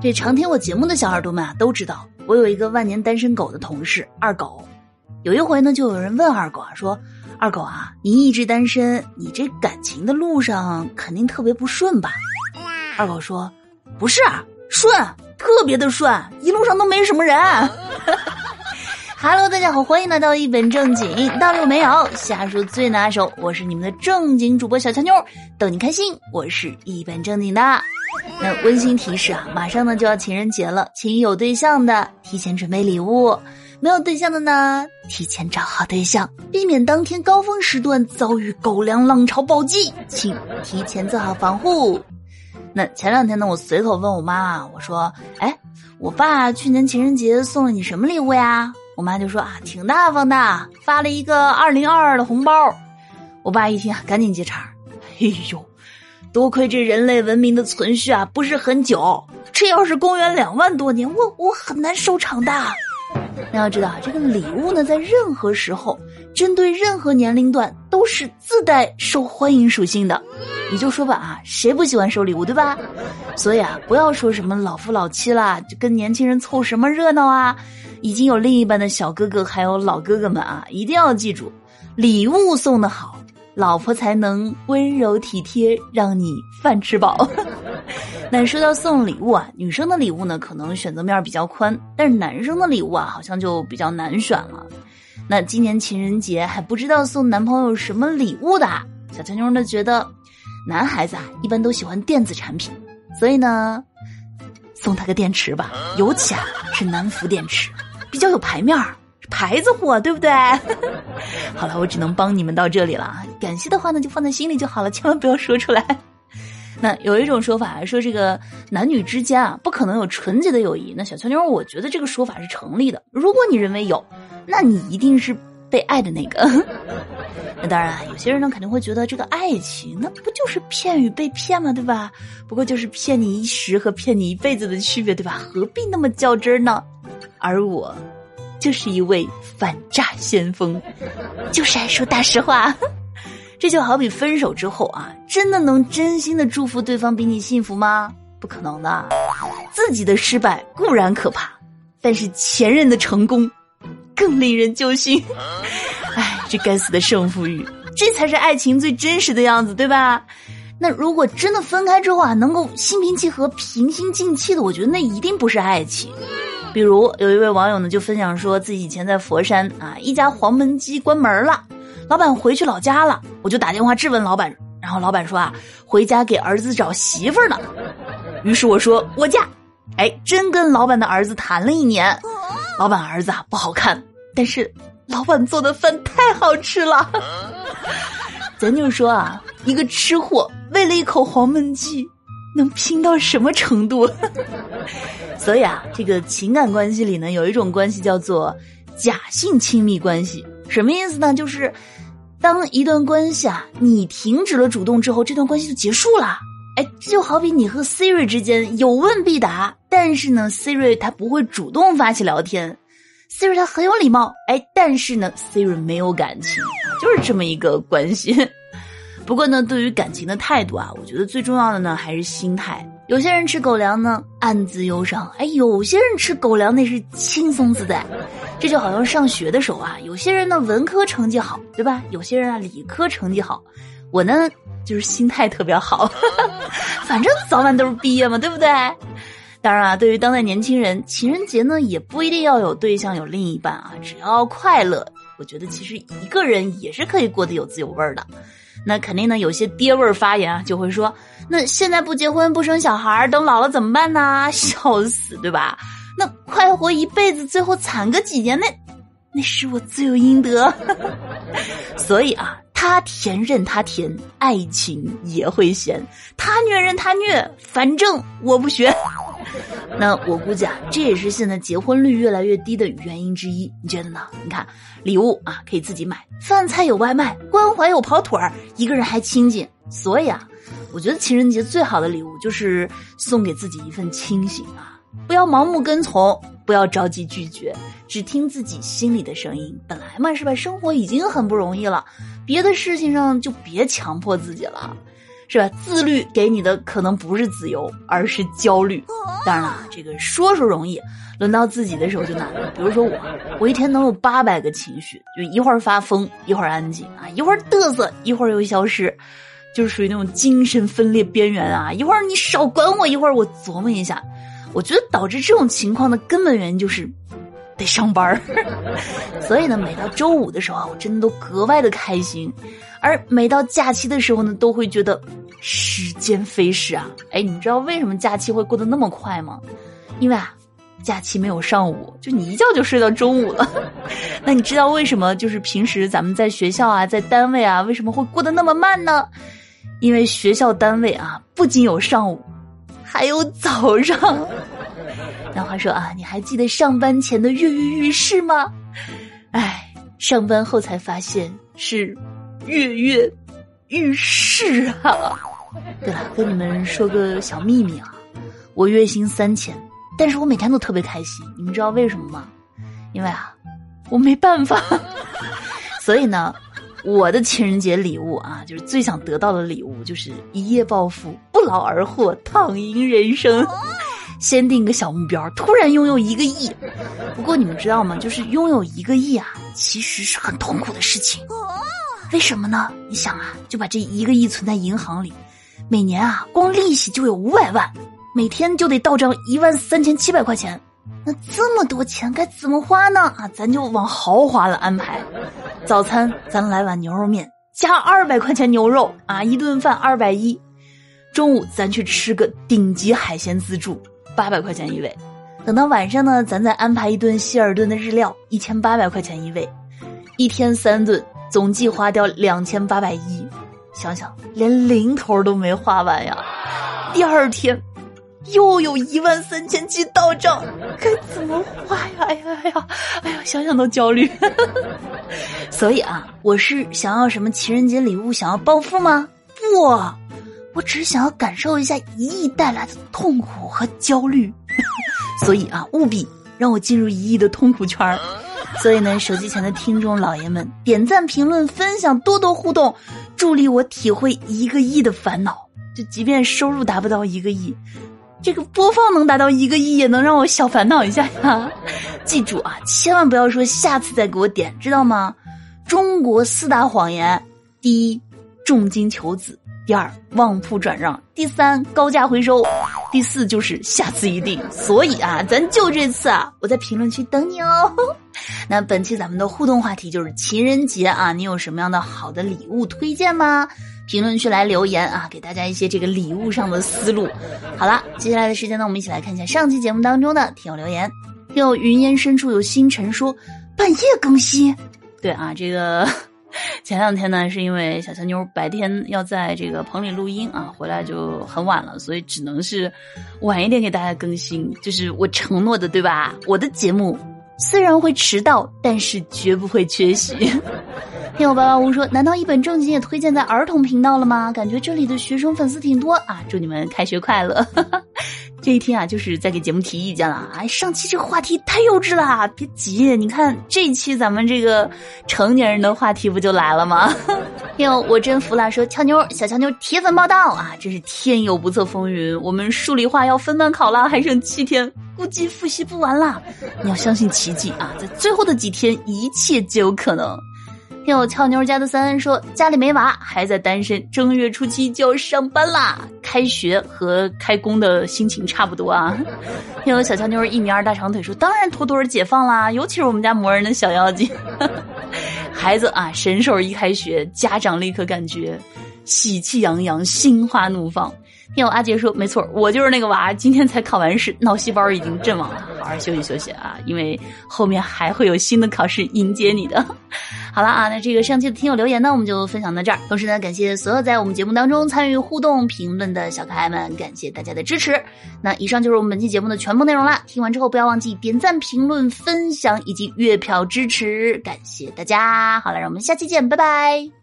这常听我节目的小耳朵们啊，都知道我有一个万年单身狗的同事二狗。有一回呢，就有人问二狗啊，说：“二狗啊，你一直单身，你这感情的路上肯定特别不顺吧？”二狗说：“不是，顺，特别的顺，一路上都没什么人。” Hello，大家好，欢迎来到一本正经，道理没有，瞎说最拿手。我是你们的正经主播小强妞，逗你开心。我是一本正经的。那温馨提示啊，马上呢就要情人节了，请有对象的提前准备礼物，没有对象的呢提前找好对象，避免当天高峰时段遭遇狗粮浪潮暴击，请提前做好防护。那前两天呢，我随口问我妈，我说：“哎，我爸去年情人节送了你什么礼物呀？”我妈就说啊，挺大方的，发了一个二零二二的红包。我爸一听，赶紧接茬哎呦，多亏这人类文明的存续啊，不是很久。这要是公元两万多年，我我很难收场的。那要知道，这个礼物呢，在任何时候，针对任何年龄段，都是自带受欢迎属性的。你就说吧啊，谁不喜欢收礼物，对吧？所以啊，不要说什么老夫老妻啦，就跟年轻人凑什么热闹啊。已经有另一半的小哥哥，还有老哥哥们啊，一定要记住，礼物送的好，老婆才能温柔体贴，让你饭吃饱。那说到送礼物啊，女生的礼物呢，可能选择面比较宽，但是男生的礼物啊，好像就比较难选了。那今年情人节还不知道送男朋友什么礼物的，小强妞呢觉得，男孩子啊一般都喜欢电子产品，所以呢，送他个电池吧，尤其啊是南孚电池。比较有牌面儿，牌子货，对不对？好了，我只能帮你们到这里了。感谢的话呢，就放在心里就好了，千万不要说出来。那有一种说法说，这个男女之间啊，不可能有纯洁的友谊。那小乔妞，我觉得这个说法是成立的。如果你认为有，那你一定是被爱的那个。那当然，有些人呢肯定会觉得，这个爱情那不就是骗与被骗吗？对吧？不过就是骗你一时和骗你一辈子的区别，对吧？何必那么较真呢？而我，就是一位反诈先锋，就是爱说大实话。这就好比分手之后啊，真的能真心的祝福对方比你幸福吗？不可能的。自己的失败固然可怕，但是前任的成功更令人揪心。哎，这该死的胜负欲，这才是爱情最真实的样子，对吧？那如果真的分开之后啊，能够心平气和、平心静气的，我觉得那一定不是爱情。比如有一位网友呢，就分享说自己以前在佛山啊，一家黄焖鸡关门了，老板回去老家了，我就打电话质问老板，然后老板说啊，回家给儿子找媳妇儿呢。于是我说我嫁，哎，真跟老板的儿子谈了一年，老板儿子啊不好看，但是老板做的饭太好吃了。咱就说啊，一个吃货为了一口黄焖鸡。能拼到什么程度？所以啊，这个情感关系里呢，有一种关系叫做假性亲密关系。什么意思呢？就是当一段关系啊，你停止了主动之后，这段关系就结束了。哎，就好比你和 Siri 之间有问必答，但是呢，Siri 它不会主动发起聊天，Siri 它很有礼貌。哎，但是呢，Siri 没有感情，就是这么一个关系。不过呢，对于感情的态度啊，我觉得最重要的呢还是心态。有些人吃狗粮呢，暗自忧伤；哎，有些人吃狗粮那是轻松自在。这就好像上学的时候啊，有些人呢文科成绩好，对吧？有些人啊理科成绩好。我呢就是心态特别好，反正早晚都是毕业嘛，对不对？当然啊，对于当代年轻人，情人节呢也不一定要有对象有另一半啊，只要快乐，我觉得其实一个人也是可以过得有滋有味的。那肯定呢，有些爹味儿发言啊，就会说：“那现在不结婚不生小孩，等老了怎么办呢？”笑死，对吧？那快活一辈子，最后惨个几年，那那是我罪有应得。所以啊，他甜任他甜，爱情也会咸；他虐任他虐，反正我不学。那我估计啊，这也是现在结婚率越来越低的原因之一。你觉得呢？你看，礼物啊可以自己买，饭菜有外卖，关怀有跑腿儿，一个人还亲近。所以啊，我觉得情人节最好的礼物就是送给自己一份清醒啊！不要盲目跟从，不要着急拒绝，只听自己心里的声音。本来嘛，是吧？生活已经很不容易了，别的事情上就别强迫自己了。是吧？自律给你的可能不是自由，而是焦虑。当然了，这个说说容易，轮到自己的时候就难了。比如说我，我一天能有八百个情绪，就一会儿发疯，一会儿安静啊，一会儿嘚瑟，一会儿又消失，就是属于那种精神分裂边缘啊。一会儿你少管我，一会儿我琢磨一下。我觉得导致这种情况的根本原因就是得上班儿，所以呢，每到周五的时候啊，我真的都格外的开心。而每到假期的时候呢，都会觉得时间飞逝啊！哎，你知道为什么假期会过得那么快吗？因为啊，假期没有上午，就你一觉就睡到中午了。那你知道为什么就是平时咱们在学校啊，在单位啊，为什么会过得那么慢呢？因为学校单位啊，不仅有上午，还有早上。那话说啊，你还记得上班前的跃跃欲试吗？哎，上班后才发现是。跃跃欲试啊！对了，跟你们说个小秘密啊，我月薪三千，但是我每天都特别开心。你们知道为什么吗？因为啊，我没办法。所以呢，我的情人节礼物啊，就是最想得到的礼物，就是一夜暴富、不劳而获、躺赢人生。先定个小目标，突然拥有一个亿。不过你们知道吗？就是拥有一个亿啊，其实是很痛苦的事情。为什么呢？你想啊，就把这一个亿存在银行里，每年啊，光利息就有五百万，每天就得到账一万三千七百块钱。那这么多钱该怎么花呢？啊，咱就往豪华了安排。早餐咱来碗牛肉面，加二百块钱牛肉啊，一顿饭二百一。中午咱去吃个顶级海鲜自助，八百块钱一位。等到晚上呢，咱再安排一顿希尔顿的日料，一千八百块钱一位。一天三顿。总计花掉两千八百一，想想连零头都没花完呀！第二天又有一万三千七到账，该怎么花呀？哎呀哎呀哎呀，想想都焦虑。所以啊，我是想要什么情人节礼物？想要暴富吗？不，我只是想要感受一下一亿带来的痛苦和焦虑。所以啊，务必让我进入一亿的痛苦圈儿。所以呢，手机前的听众老爷们，点赞、评论、分享，多多互动，助力我体会一个亿的烦恼。就即便收入达不到一个亿，这个播放能达到一个亿，也能让我小烦恼一下呀。记住啊，千万不要说下次再给我点，知道吗？中国四大谎言：第一，重金求子。第二，旺铺转让；第三，高价回收；第四，就是下次一定。所以啊，咱就这次啊，我在评论区等你哦。那本期咱们的互动话题就是情人节啊，你有什么样的好的礼物推荐吗？评论区来留言啊，给大家一些这个礼物上的思路。好了，接下来的时间呢，我们一起来看一下上期节目当中的听友留言。听友云烟深处有星辰说半夜更新，对啊，这个。前两天呢，是因为小强妞白天要在这个棚里录音啊，回来就很晚了，所以只能是晚一点给大家更新，就是我承诺的，对吧？我的节目虽然会迟到，但是绝不会缺席。听友八八五说，难道一本正经也推荐在儿童频道了吗？感觉这里的学生粉丝挺多啊！祝你们开学快乐。这一天啊，就是在给节目提意见了。哎，上期这个话题太幼稚了，别急，你看这一期咱们这个成年人的话题不就来了吗？哟，我真服了，说俏妞小俏妞铁粉报道啊，真是天有不测风云，我们数理化要分班考了，还剩七天，估计复习不完了。你要相信奇迹啊，在最后的几天，一切皆有可能。听我俏妞家的三恩说，家里没娃，还在单身，正月初七就要上班啦。开学和开工的心情差不多啊。听我小俏妞一米二大长腿说，当然妥妥的解放啦，尤其是我们家磨人的小妖精，孩子啊，神兽一开学，家长立刻感觉喜气洋洋，心花怒放。听我阿杰说，没错，我就是那个娃，今天才考完试，脑细胞已经阵亡了，好好休息休息啊，因为后面还会有新的考试迎接你的。好了啊，那这个上期的听友留言呢，我们就分享到这儿。同时呢，感谢所有在我们节目当中参与互动评论的小可爱们，感谢大家的支持。那以上就是我们本期节目的全部内容啦。听完之后不要忘记点赞、评论、分享以及月票支持，感谢大家。好了，让我们下期见，拜拜。